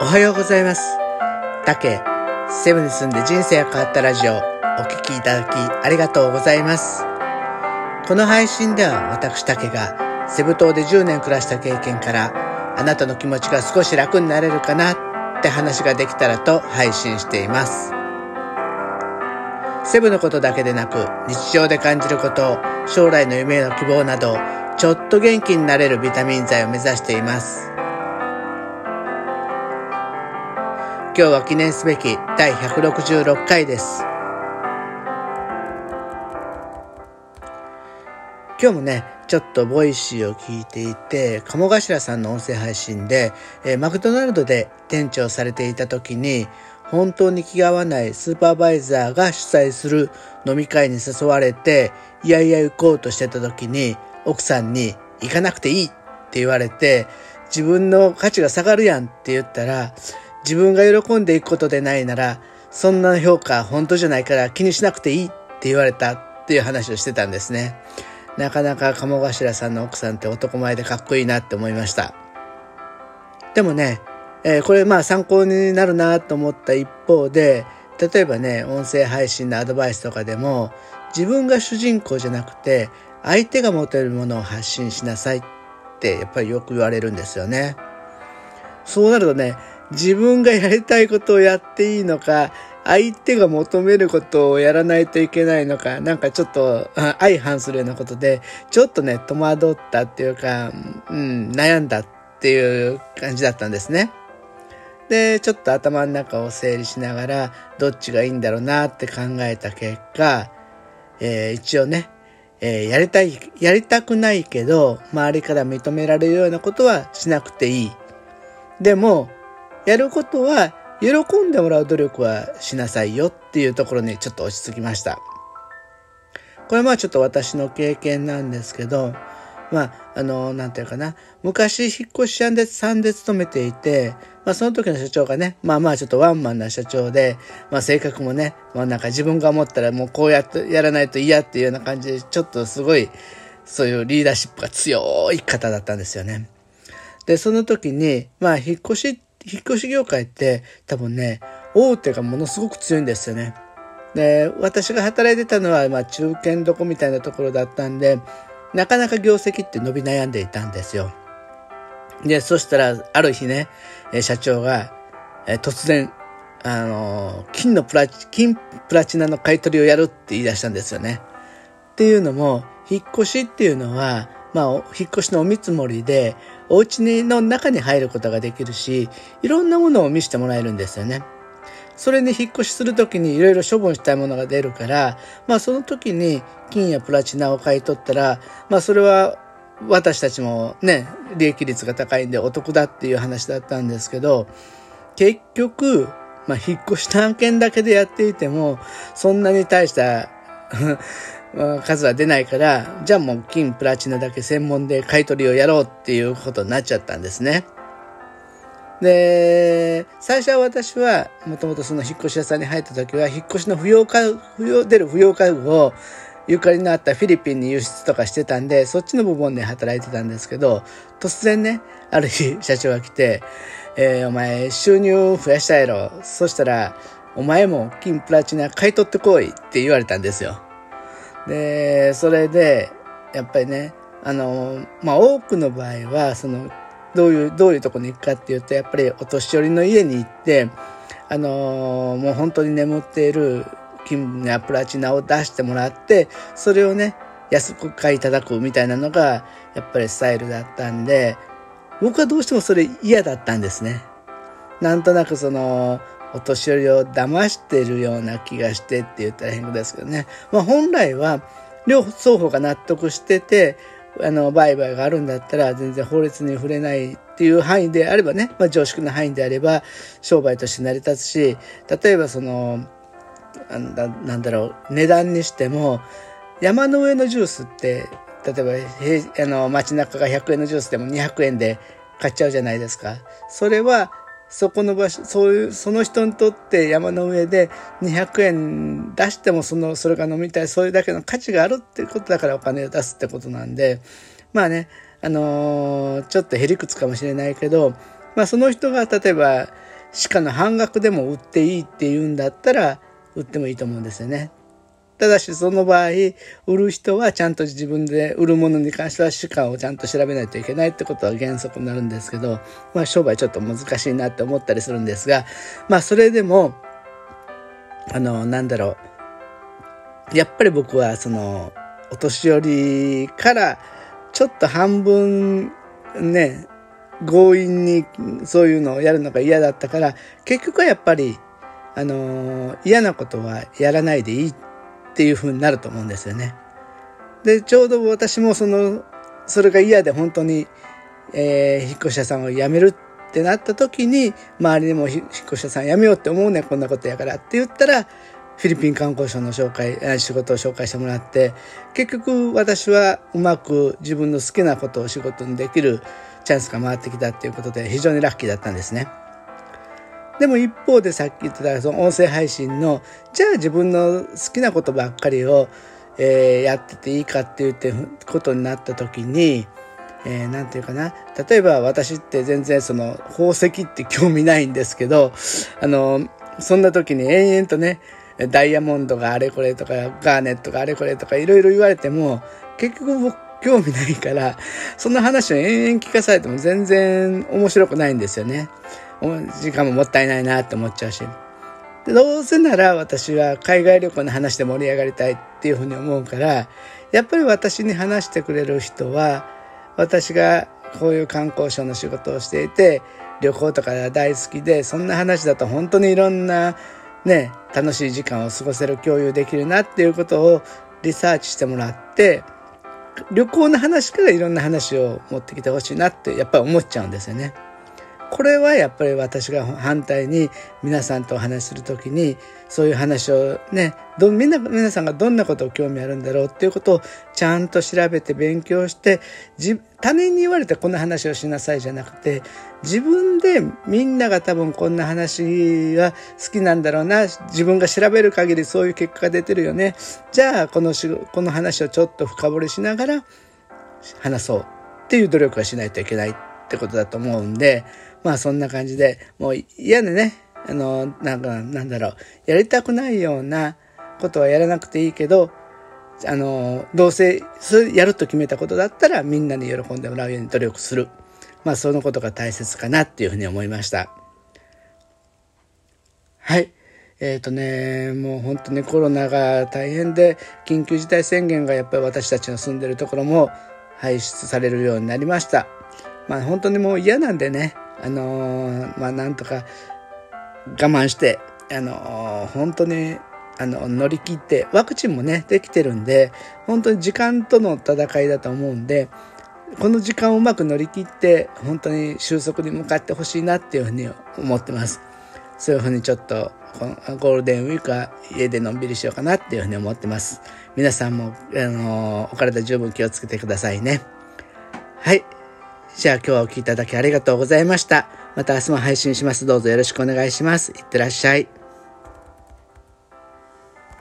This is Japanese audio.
おはようございます。たけ、セブンに住んで人生が変わったラジオ、お聞きいただきありがとうございます。この配信では私たけがセブ島で10年暮らした経験からあなたの気持ちが少し楽になれるかなって話ができたらと配信しています。セブのことだけでなく日常で感じること、将来の夢への希望などちょっと元気になれるビタミン剤を目指しています。今日は記念すべき第166回です。今日もね、ちょっとボイシーを聞いていて、鴨頭さんの音声配信で、えー、マクドナルドで店長されていた時に、本当に気が合わないスーパーバイザーが主催する飲み会に誘われて、いやいや行こうとしてた時に、奥さんに行かなくていいって言われて、自分の価値が下がるやんって言ったら、自分が喜んでいくことでないなら、そんな評価本当じゃないから気にしなくていいって言われたっていう話をしてたんですね。なかなか鴨頭さんの奥さんって男前でかっこいいなって思いました。でもね、えー、これまあ参考になるなと思った一方で、例えばね、音声配信のアドバイスとかでも、自分が主人公じゃなくて、相手が持てるものを発信しなさいってやっぱりよく言われるんですよね。そうなるとね、自分がやりたいことをやっていいのか、相手が求めることをやらないといけないのか、なんかちょっと相反するようなことで、ちょっとね、戸惑ったっていうか、うん、悩んだっていう感じだったんですね。で、ちょっと頭の中を整理しながら、どっちがいいんだろうなって考えた結果、えー、一応ね、えー、やりたい、やりたくないけど、周りから認められるようなことはしなくていい。でも、やることは喜んでもらう努力はしなさいよっていうところにちょっと落ち着きました。これはまあちょっと私の経験なんですけど、まあ、あの、なんていうかな。昔、引っ越し屋で3で勤めていて、まあ、その時の社長がね、まあまあちょっとワンマンな社長で、まあ性格もね、まあなんか自分が思ったらもうこうやってやらないと嫌っていうような感じで、ちょっとすごい、そういうリーダーシップが強い方だったんですよね。で、その時に、まあ引っ越し引っ越し業界って多分ね、大手がものすごく強いんですよね。で、私が働いてたのは、まあ、中堅どこみたいなところだったんで、なかなか業績って伸び悩んでいたんですよ。で、そしたら、ある日ね、社長が、突然、あの、金のプラチ、金プラチナの買い取りをやるって言い出したんですよね。っていうのも、引っ越しっていうのは、まあ、引っ越しのお見積もりで、お家の中に入ることができるし、いろんなものを見せてもらえるんですよね。それに引っ越しするときにいろいろ処分したいものが出るから、まあその時に金やプラチナを買い取ったら、まあそれは私たちもね、利益率が高いんでお得だっていう話だったんですけど、結局、まあ引っ越し案件だけでやっていても、そんなに大した 数は出ないから、じゃあもう金、プラチナだけ専門で買い取りをやろうっていうことになっちゃったんですね。で、最初は私は、もともとその引っ越し屋さんに入った時は、引っ越しの不要家具、不要、出る不要家具を、ゆかりのあったフィリピンに輸出とかしてたんで、そっちの部門で働いてたんですけど、突然ね、ある日 社長が来て、えー、お前収入増やしたやろ。そしたら、お前も金プラチナ買い取ってこいって言われたんですよ。で、それで、やっぱりね、あの、まあ、多くの場合は、その、どういう、どういうとこに行くかっていうと、やっぱりお年寄りの家に行って、あの、もう本当に眠っている金やプラチナを出してもらって、それをね、安く買いいただくみたいなのが、やっぱりスタイルだったんで、僕はどうしてもそれ嫌だったんですね。なんとなくその、お年寄りを騙してるような気がしてって言ったら変ですけどね。まあ本来は、両双方が納得してて、あの、売買があるんだったら全然法律に触れないっていう範囲であればね、まあ常識の範囲であれば商売として成り立つし、例えばその、なんだろう、値段にしても、山の上のジュースって、例えば、あの、街中が100円のジュースでも200円で買っちゃうじゃないですか。それは、そこの場所、そういう、その人にとって山の上で200円出してもその、それが飲みたい、それだけの価値があるっていうことだからお金を出すってことなんで、まあね、あのー、ちょっとへりくつかもしれないけど、まあその人が例えば、鹿の半額でも売っていいって言うんだったら、売ってもいいと思うんですよね。ただしその場合、売る人はちゃんと自分で売るものに関しては主価をちゃんと調べないといけないってことは原則になるんですけど、まあ商売ちょっと難しいなって思ったりするんですが、まあそれでも、あの、なんだろう。やっぱり僕はその、お年寄りからちょっと半分ね、強引にそういうのをやるのが嫌だったから、結局はやっぱり、あの嫌なことはやらないでいいってっていう風になると思うんですよね。で、ちょうど私もその、それが嫌で本当に、えー、引っ越し屋さんを辞めるってなった時に、周りにも引っ越し屋さん辞めようって思うねこんなことやからって言ったら、フィリピン観光省の紹介、仕事を紹介してもらって、結局私はうまく自分の好きなことを仕事にできるチャンスが回ってきたっていうことで非常にラッキーだったんですね。でも一方でさっき言ってたその音声配信のじゃあ自分の好きなことばっかりを、えー、やってていいかっていうてことになった時にえー、ていうかな例えば私って全然その宝石って興味ないんですけどあのそんな時に延々とねダイヤモンドがあれこれとかガーネットがあれこれとかいろいろ言われても結局僕興味ないからその話を延々聞かされても全然面白くないんですよね。時間ももったいないなって思っちゃうし。どうせなら私は海外旅行の話で盛り上がりたいっていうふうに思うから、やっぱり私に話してくれる人は、私がこういう観光省の仕事をしていて、旅行とか大好きで、そんな話だと本当にいろんなね、楽しい時間を過ごせる共有できるなっていうことをリサーチしてもらって、旅行の話からいろんな話を持ってきてほしいなってやっぱり思っちゃうんですよね。これはやっぱり私が反対に皆さんとお話しする時にそういう話をねどみんな皆さんがどんなことを興味あるんだろうっていうことをちゃんと調べて勉強して他人に言われてこんな話をしなさいじゃなくて自分でみんなが多分こんな話が好きなんだろうな自分が調べる限りそういう結果が出てるよね。じゃあこのしこの話をちょっと深掘りしながら話そうっていう努力はしないといけないってことだと思うんでまあそんな感じで、もう嫌でね、あの、なんか、なんだろう、やりたくないようなことはやらなくていいけど、あの、どうせ、やると決めたことだったらみんなに喜んでもらうように努力する。まあそのことが大切かなっていうふうに思いました。はい。えっ、ー、とね、もう本当にコロナが大変で、緊急事態宣言がやっぱり私たちの住んでるところも排出されるようになりました。まあ本当にもう嫌なんでね、あのー、まあなんとか我慢して、あのー、本当にあの乗り切ってワクチンもねできてるんで本当に時間との戦いだと思うんでこの時間をうまく乗り切って本当に収束に向かってほしいなっていうふうに思ってます。そういうふうにちょっとゴールデンウィークは家でのんびりしようかなっていうふうに思ってます。皆さんもあのお体十分気をつけてくださいね。はい。じゃあ今日はお聴きいただきありがとうございました。また明日も配信します。どうぞよろしくお願いします。いってらっしゃい。